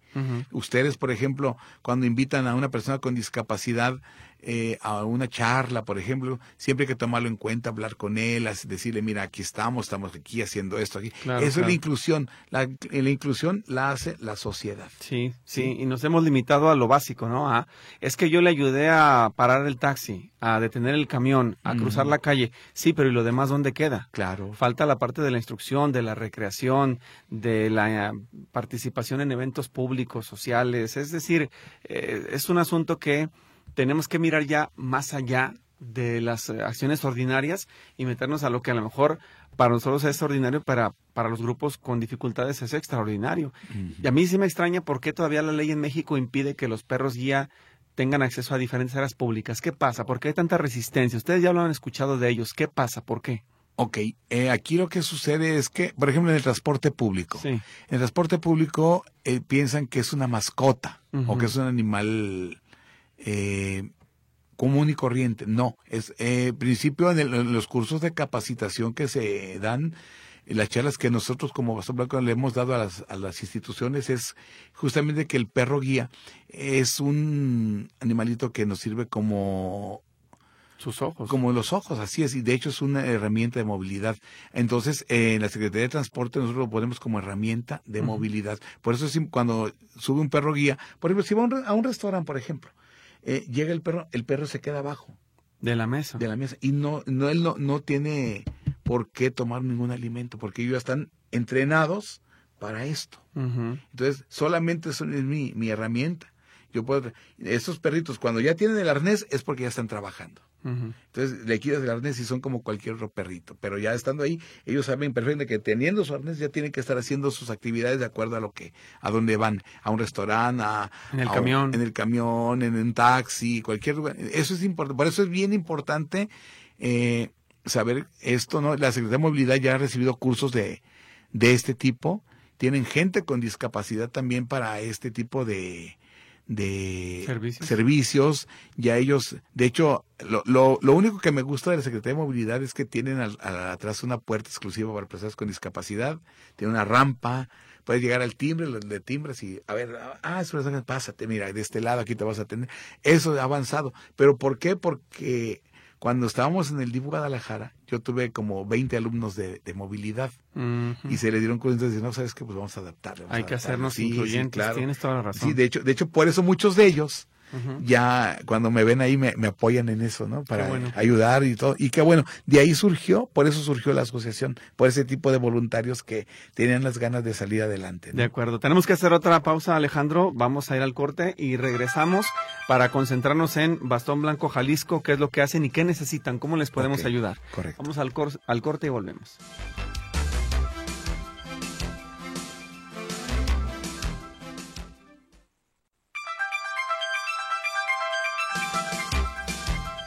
Ustedes, por ejemplo, cuando invitan a una persona con discapacidad eh, a una charla, por ejemplo, siempre hay que tomarlo en cuenta, hablar con él, decirle, mira, aquí estamos, estamos aquí haciendo esto, aquí. Eso es la inclusión. La, la, inclusión la hace la sociedad. Sí, sí, y nos hemos limitado a lo básico, ¿no? A, es que yo le ayudé a parar el taxi, a detener el camión, a cruzar la calle. Sí, pero ¿y lo demás dónde queda? Claro. Falta la parte de la instrucción, de la recreación, de la eh, participación en eventos públicos, sociales. Es decir, eh, es un asunto que tenemos que mirar ya más allá de las eh, acciones ordinarias y meternos a lo que a lo mejor para nosotros es ordinario, para, para los grupos con dificultades es extraordinario. Y a mí sí me extraña por qué todavía la ley en México impide que los perros guía tengan acceso a diferentes áreas públicas. ¿Qué pasa? ¿Por qué hay tanta resistencia? Ustedes ya lo han escuchado de ellos. ¿Qué pasa? ¿Por qué? Ok, eh, aquí lo que sucede es que, por ejemplo, en el transporte público, en el transporte público eh, piensan que es una mascota o que es un animal eh, común y corriente. No, es eh, principio en, los cursos de capacitación que se dan, las charlas que nosotros como Bastón Blanco le hemos dado a las, a las instituciones es justamente que el perro guía es un animalito que nos sirve como sus ojos. Como los ojos, así es, y de hecho es una herramienta de movilidad. Entonces, en la Secretaría de Transporte nosotros lo ponemos como herramienta de movilidad. Por eso es cuando sube un perro guía, por ejemplo, si va a un, restaurante, por ejemplo, eh, llega el perro, el perro se queda abajo. De la mesa. De la mesa. Y no, no él no, no tiene por qué tomar ningún alimento, porque ellos están entrenados para esto. Entonces, solamente eso es mi, mi herramienta. Yo puedo, esos perritos, cuando ya tienen el arnés, es porque ya están trabajando. Entonces le quitas el arnés y son como cualquier otro perrito. Pero ya estando ahí, ellos saben perfectamente que teniendo su arnés ya tienen que estar haciendo sus actividades de acuerdo a lo que, a dónde van, a un restaurante, a, en el camión, en el camión, en un taxi, cualquier lugar. Eso es importante. Por eso es bien importante eh, saber esto, ¿no? La Secretaría de Movilidad ya ha recibido cursos de, de este tipo. Tienen gente con discapacidad también para este tipo de, de servicios. Ya ellos, de hecho, lo, lo, lo, único que me gusta de la Secretaría de Movilidad es que tienen atrás una puerta exclusiva para personas con discapacidad, tiene una rampa, puedes llegar al timbre, de timbres y, a ver, ah, pásate, mira, de este lado aquí te vas a tener. Eso ha avanzado. ¿Pero por qué? Porque cuando estábamos en el DIV Guadalajara, yo tuve como 20 alumnos de, movilidad y se le dieron cuenta de no, sabes qué, pues vamos a adaptar. Hay que hacernos incluyentes, tienes toda la razón. Sí, de hecho, de hecho, por eso muchos de ellos ya cuando me ven ahí me, apoyan en eso, ¿no? Para ayudar y todo. Y qué bueno, de ahí surgió, por eso surgió la asociación, por ese tipo de voluntarios que tenían las ganas de salir adelante. De acuerdo, tenemos que hacer otra pausa, Alejandro, vamos a ir al corte y regresamos para concentrarnos en Bastón Blanco Jalisco, qué es lo que hacen y qué necesitan, cómo les podemos ayudar. Correcto. Vamos al, al corte y volvemos.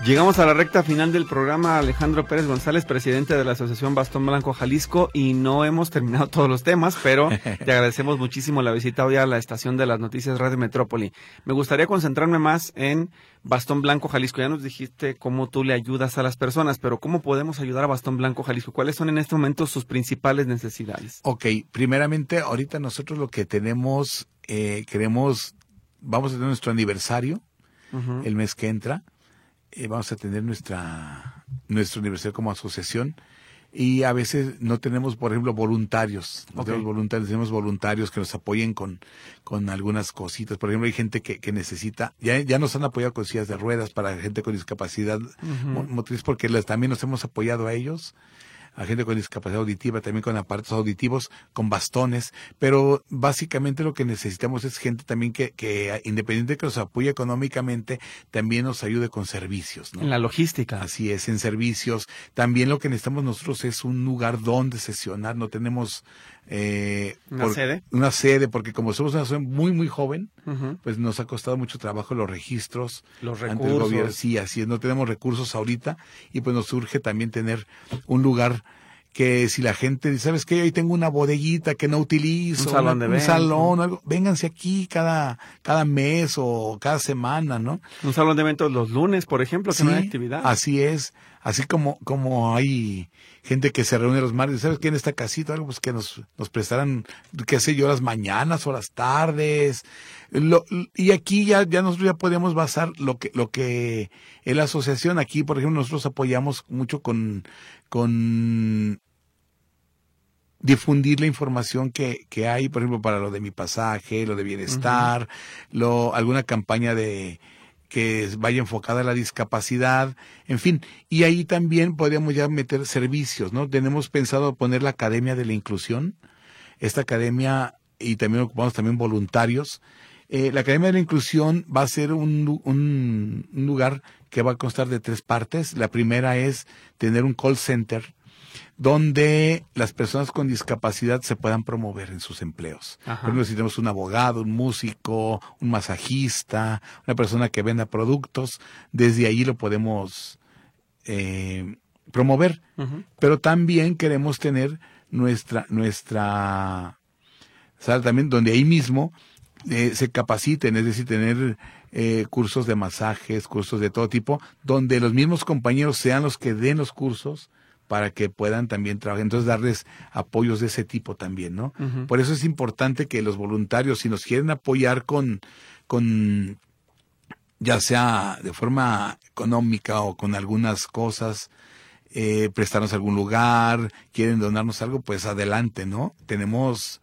Llegamos a la recta final del programa Alejandro Pérez González, presidente de la Asociación Bastón Blanco Jalisco, y no hemos terminado [laughs] todos los temas, pero te agradecemos muchísimo la visita hoy a la estación de las noticias Radio Metrópoli. Me gustaría concentrarme más en Bastón Blanco Jalisco. Ya nos dijiste cómo tú le ayudas a las personas, pero ¿cómo podemos ayudar a Bastón Blanco Jalisco? ¿Cuáles son en este momento sus principales necesidades? Ok, primeramente, ahorita nosotros lo que tenemos, eh, queremos, vamos a tener nuestro aniversario el mes que entra eh, vamos a tener nuestra, nuestra universidad como asociación y a veces no tenemos, por ejemplo, voluntarios. No tenemos voluntarios, tenemos voluntarios que nos apoyen con, con algunas cositas. Por ejemplo, hay gente que, que necesita, ya, ya nos han apoyado con sillas de ruedas para gente con discapacidad motriz, porque les, también nos hemos apoyado a ellos a gente con discapacidad auditiva, también con aparatos auditivos, con bastones, pero básicamente lo que necesitamos es gente también que, que independiente de que nos apoye económicamente, también nos ayude con servicios. ¿no? En la logística. Así es, en servicios. También lo que necesitamos nosotros es un lugar donde sesionar, no tenemos eh, ¿Una sede? Una sede, porque como somos una zona muy, muy joven, pues nos ha costado mucho trabajo los registros. Los recursos. Sí, así es, no tenemos recursos ahorita y pues nos urge también tener un lugar que si la gente dice, ¿sabes qué? Ahí tengo una bodeguita que no utilizo, un salón, de un salón algo, vénganse aquí cada, cada mes o cada semana, ¿no? Un salón de eventos los lunes, por ejemplo, que no hay actividad. Así es, así como, como hay gente que se reúne los martes, ¿sabes qué? En esta casita, algo pues que nos, nos prestarán, qué sé yo, las mañanas o las tardes. Lo, y aquí ya, ya nosotros ya podemos basar lo que, lo que en la asociación aquí, por ejemplo, nosotros apoyamos mucho con, con difundir la información que, que hay, por ejemplo, para lo de mi pasaje, lo de bienestar, lo, alguna campaña de que vaya enfocada a la discapacidad, en fin, y ahí también podríamos ya meter servicios, ¿no? Tenemos pensado poner la Academia de la Inclusión, esta academia, y también ocupamos también voluntarios, eh, la Academia de la Inclusión va a ser un, un, lugar que va a constar de tres partes. La primera es tener un call center donde las personas con discapacidad se puedan promover en sus empleos. Por ejemplo, si tenemos un abogado, un músico, un masajista, una persona que venda productos, desde ahí lo podemos eh, promover. Pero también queremos tener nuestra, nuestra sala también donde ahí mismo eh, se capaciten, es decir, tener eh, cursos de masajes, cursos de todo tipo, donde los mismos compañeros sean los que den los cursos para que puedan también trabajar. Entonces, darles apoyos de ese tipo también, ¿no? Por eso es importante que los voluntarios, si nos quieren apoyar con, con, ya sea de forma económica o con algunas cosas, eh, prestarnos algún lugar, quieren donarnos algo, pues adelante, ¿no? Tenemos,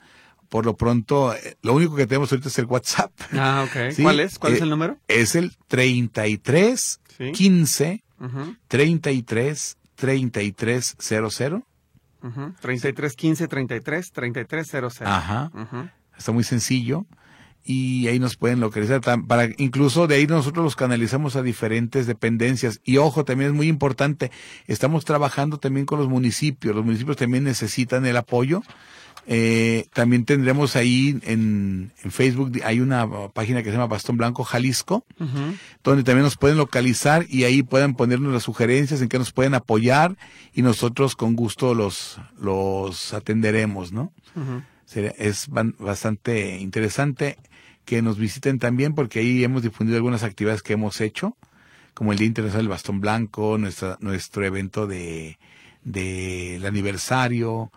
por lo pronto, eh, lo único que tenemos ahorita es el WhatsApp. Ah, ok. [laughs] ¿Cuál es? ¿Cuál es eh, el número? Es el 33 ¿Sí? 15 33 3300. Uh 33 15 33 3300. Ajá. Está muy sencillo y ahí nos pueden localizar para incluso de ahí nosotros los canalizamos a diferentes dependencias y ojo también es muy importante estamos trabajando también con los municipios los municipios también necesitan el apoyo eh, también tendremos ahí en, en, Facebook, hay una página que se llama Bastón Blanco Jalisco, donde también nos pueden localizar y ahí pueden ponernos las sugerencias en que nos pueden apoyar y nosotros con gusto los, los atenderemos, ¿no? es bastante interesante que nos visiten también porque ahí hemos difundido algunas actividades que hemos hecho, como el Día Internacional del Bastón Blanco, nuestra, nuestro evento de del aniversario,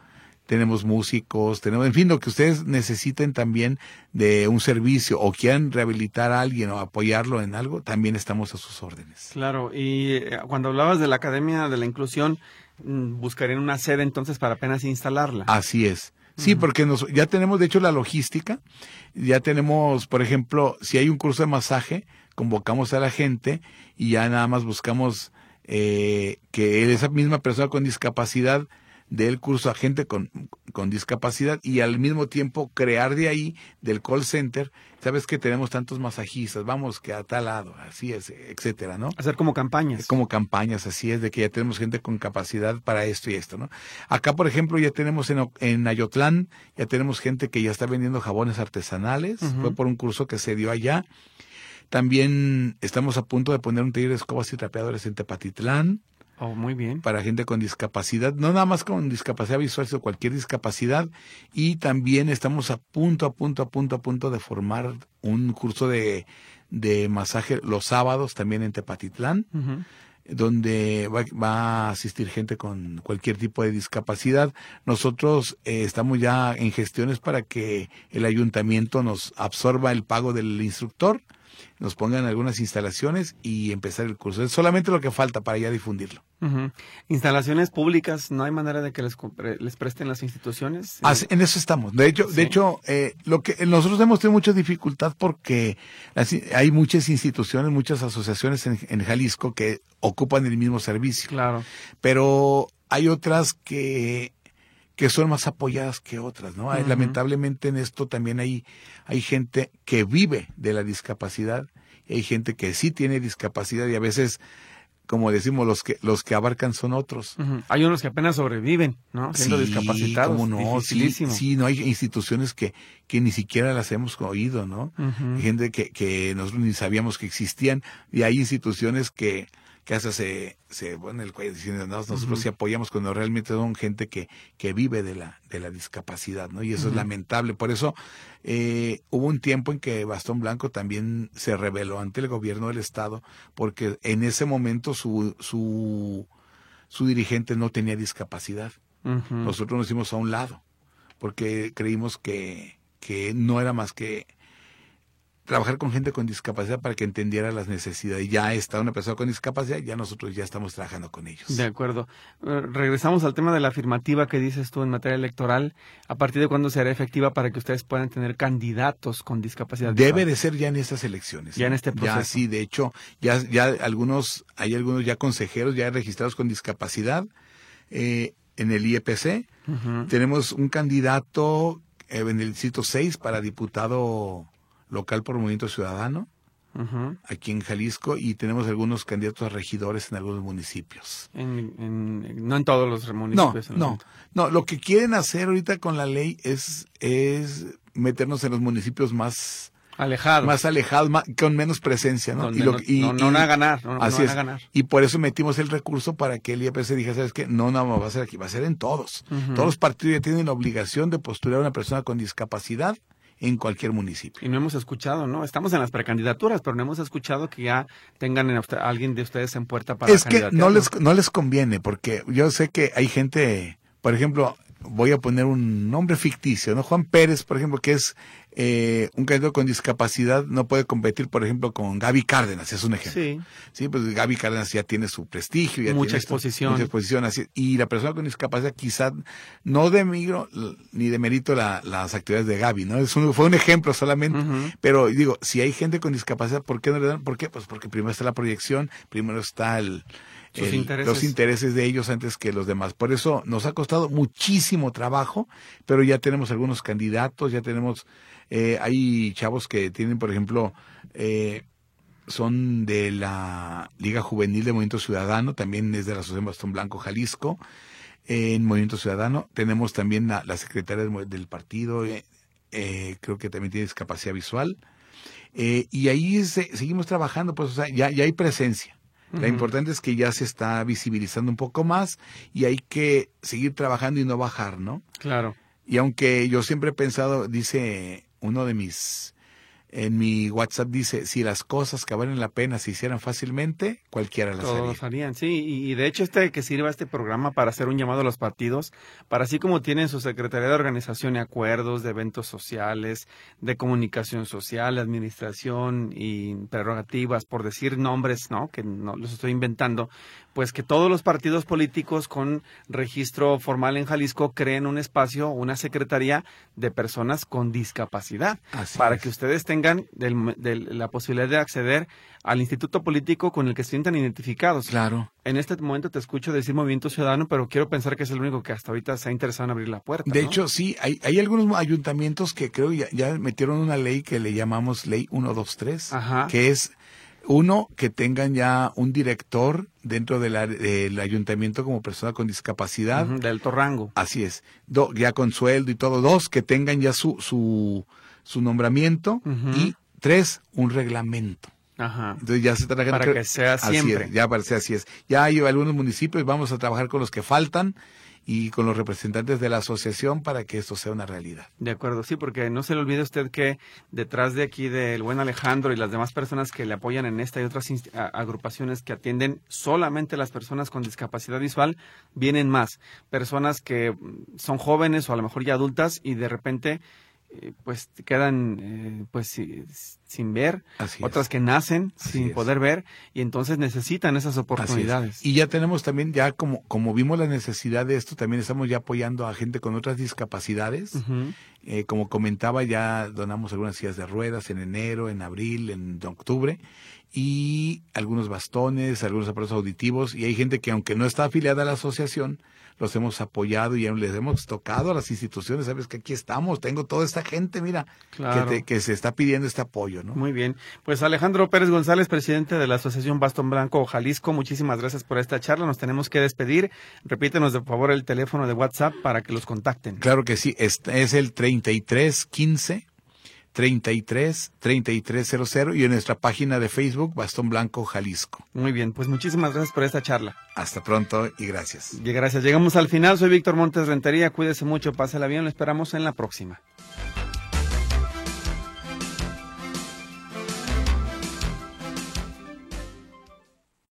tenemos músicos, tenemos, en fin, lo que ustedes necesiten también de un servicio o quieran rehabilitar a alguien o apoyarlo en algo, también estamos a sus órdenes. Claro, y eh, cuando hablabas de la Academia de la Inclusión, mm, buscarían una sede entonces para apenas instalarla. Así es. Sí, porque nos, ya tenemos de hecho la logística, ya tenemos, por ejemplo, si hay un curso de masaje, convocamos a la gente y ya nada más buscamos eh, que esa misma persona con discapacidad del curso a gente con, con discapacidad y al mismo tiempo crear de ahí, del call center, sabes que tenemos tantos masajistas, vamos que a tal lado, así es, etcétera, ¿no? Hacer como campañas. Como campañas, así es, de que ya tenemos gente con capacidad para esto y esto, ¿no? Acá, por ejemplo, ya tenemos en, en Ayotlán, ya tenemos gente que ya está vendiendo jabones artesanales, fue por un curso que se dio allá. También estamos a punto de poner un taller de escobas y trapeadores en Tepatitlán. Oh, muy bien. Para gente con discapacidad, no nada más con discapacidad visual, sino cualquier discapacidad. Y también estamos a punto, a punto, a punto, a punto de formar un curso de, de masaje los sábados también en Tepatitlán. donde va, a asistir gente con cualquier tipo de discapacidad. Nosotros eh, estamos ya en gestiones para que el ayuntamiento nos absorba el pago del instructor nos pongan algunas instalaciones y empezar el curso. Es solamente lo que falta para ya difundirlo. Instalaciones públicas, ¿no hay manera de que les, les presten las instituciones? en eso estamos. De hecho, de hecho eh, lo que nosotros hemos tenido mucha dificultad porque hay muchas instituciones, muchas asociaciones en, en Jalisco que ocupan el mismo servicio. Claro. Pero hay otras que que son más apoyadas que otras, ¿no? Lamentablemente en esto también hay, hay gente que vive de la discapacidad, y hay gente que sí tiene discapacidad y a veces, como decimos, los que, los que abarcan son otros. Hay unos que apenas sobreviven, ¿no? Siendo discapacitados. no, sí, sí, no hay instituciones que, que ni siquiera las hemos oído, ¿no? Gente que, que nosotros ni sabíamos que existían y hay instituciones que, que hasta se, se pone el cuello diciendo, nosotros sí apoyamos cuando realmente son gente que, que vive de la, de la discapacidad, ¿no? Y eso es lamentable. Por eso eh, hubo un tiempo en que Bastón Blanco también se rebeló ante el gobierno del Estado, porque en ese momento su, su, su dirigente no tenía discapacidad. Nosotros nos hicimos a un lado, porque creímos que, que no era más que trabajar con gente con discapacidad para que entendiera las necesidades. Ya está una persona con discapacidad, ya nosotros ya estamos trabajando con ellos. De acuerdo. Eh, regresamos al tema de la afirmativa que dices tú en materia electoral. ¿A partir de cuándo será efectiva para que ustedes puedan tener candidatos con discapacidad? Debe de ser ya en estas elecciones. Ya en este proceso. Ya sí, de hecho, ya, ya algunos, hay algunos ya consejeros ya registrados con discapacidad eh, en el IEPC. Tenemos un candidato eh, en el distrito 6 para diputado local por Movimiento Ciudadano, aquí en Jalisco, y tenemos algunos candidatos a regidores en algunos municipios. no en todos los municipios. No, no, no. Lo que quieren hacer ahorita con la ley es, es meternos en los municipios más alejados, más alejados, con menos presencia, ¿no? y lo, y, no, no, van a ganar, no, así es. A ganar. Y por eso metimos el recurso para que el IEPC dijera, ¿sabes qué? No, no va a ser aquí, va a ser en todos. Todos los partidos ya tienen la obligación de postular a una persona con discapacidad en cualquier municipio. Y no hemos escuchado, ¿no? Estamos en las precandidaturas, pero no hemos escuchado que ya tengan a alguien de ustedes en puerta para Es que no les, no les conviene, porque yo sé que hay gente, por ejemplo, voy a poner un nombre ficticio, ¿no? Juan Pérez, por ejemplo, que es eh, un candidato con discapacidad, no puede competir, por ejemplo, con Gaby Cárdenas, es un ejemplo. Sí. Sí, pues Gaby Cárdenas ya tiene su prestigio, ya mucha tiene exposición. mucha exposición, así, y la persona con discapacidad quizá no demigro ni demerito la, las actividades de Gaby, ¿no? Es un, fue un ejemplo solamente, pero digo, si hay gente con discapacidad, ¿por qué no le dan? ¿Por qué? Pues porque primero está la proyección, primero está el, los intereses de ellos antes que los demás. Por eso nos ha costado muchísimo trabajo, pero ya tenemos algunos candidatos, ya tenemos, eh, hay chavos que tienen, por ejemplo, eh, son de la Liga Juvenil de Movimiento Ciudadano, también es de la Asociación Bastón Blanco Jalisco, en Movimiento Ciudadano. Tenemos también la, secretaria del, partido, eh, creo que también tiene discapacidad visual. y ahí seguimos trabajando, pues, o sea, ya, ya hay presencia. La importante es que ya se está visibilizando un poco más y hay que seguir trabajando y no bajar, ¿no? Claro. Y aunque yo siempre he pensado, dice uno de mis en mi WhatsApp dice, si las cosas que valen la pena se hicieran fácilmente, cualquiera las Todos harían, sí, y, de hecho este que sirva este programa para hacer un llamado a los partidos, para así como tienen su Secretaría de Organización y Acuerdos, de eventos sociales, de comunicación social, administración y prerrogativas, por decir nombres, ¿no? Que no los estoy inventando, pues que todos los partidos políticos con registro formal en Jalisco creen un espacio, una secretaría de personas con discapacidad, para que ustedes tengan la posibilidad de acceder al instituto político con el que se sientan identificados. Claro. En este momento te escucho decir Movimiento Ciudadano, pero quiero pensar que es el único que hasta ahorita se ha interesado en abrir la puerta. De hecho, sí, hay, hay algunos ayuntamientos que creo ya, ya metieron una ley que le llamamos Ley 123, Ajá. que es uno, que tengan ya un director dentro del ayuntamiento como persona con discapacidad. de alto rango. Así es. ya con sueldo y todo. Dos, que tengan ya su, su, su nombramiento. Y tres, un reglamento. Ajá. Entonces ya se para que sea siempre. ya parece así es. Ya hay algunos municipios, vamos a trabajar con los que faltan y con los representantes de la asociación para que esto sea una realidad. De acuerdo, sí, porque no se le olvide usted que detrás de aquí del buen Alejandro y las demás personas que le apoyan en esta y otras agrupaciones que atienden solamente las personas con discapacidad visual, vienen más personas que son jóvenes o a lo mejor ya adultas y de repente pues quedan eh, pues sin ver, otras que nacen sin poder ver y entonces necesitan esas oportunidades. Y ya tenemos también ya como como vimos la necesidad de esto, también estamos ya apoyando a gente con otras discapacidades. Eh, como comentaba, ya donamos algunas sillas de ruedas en enero, en abril, en octubre y algunos bastones, algunos aparatos auditivos y hay gente que aunque no está afiliada a la asociación, los hemos apoyado y les hemos tocado a las instituciones, sabes que aquí estamos, tengo toda esta gente, mira, que, se está pidiendo este apoyo, ¿no? Muy bien, pues Alejandro Pérez González, presidente de la Asociación Bastón Blanco Jalisco, muchísimas gracias por esta charla, nos tenemos que despedir, repítenos de favor el teléfono de WhatsApp para que los contacten. Claro que sí, es, es el 3315 33 3300 y en nuestra página de Facebook Bastón Blanco Jalisco. Muy bien, pues muchísimas gracias por esta charla. Hasta pronto y gracias. Y gracias. Llegamos al final. Soy Víctor Montes Rentería. Cuídese mucho, pásela bien. Lo esperamos en la próxima.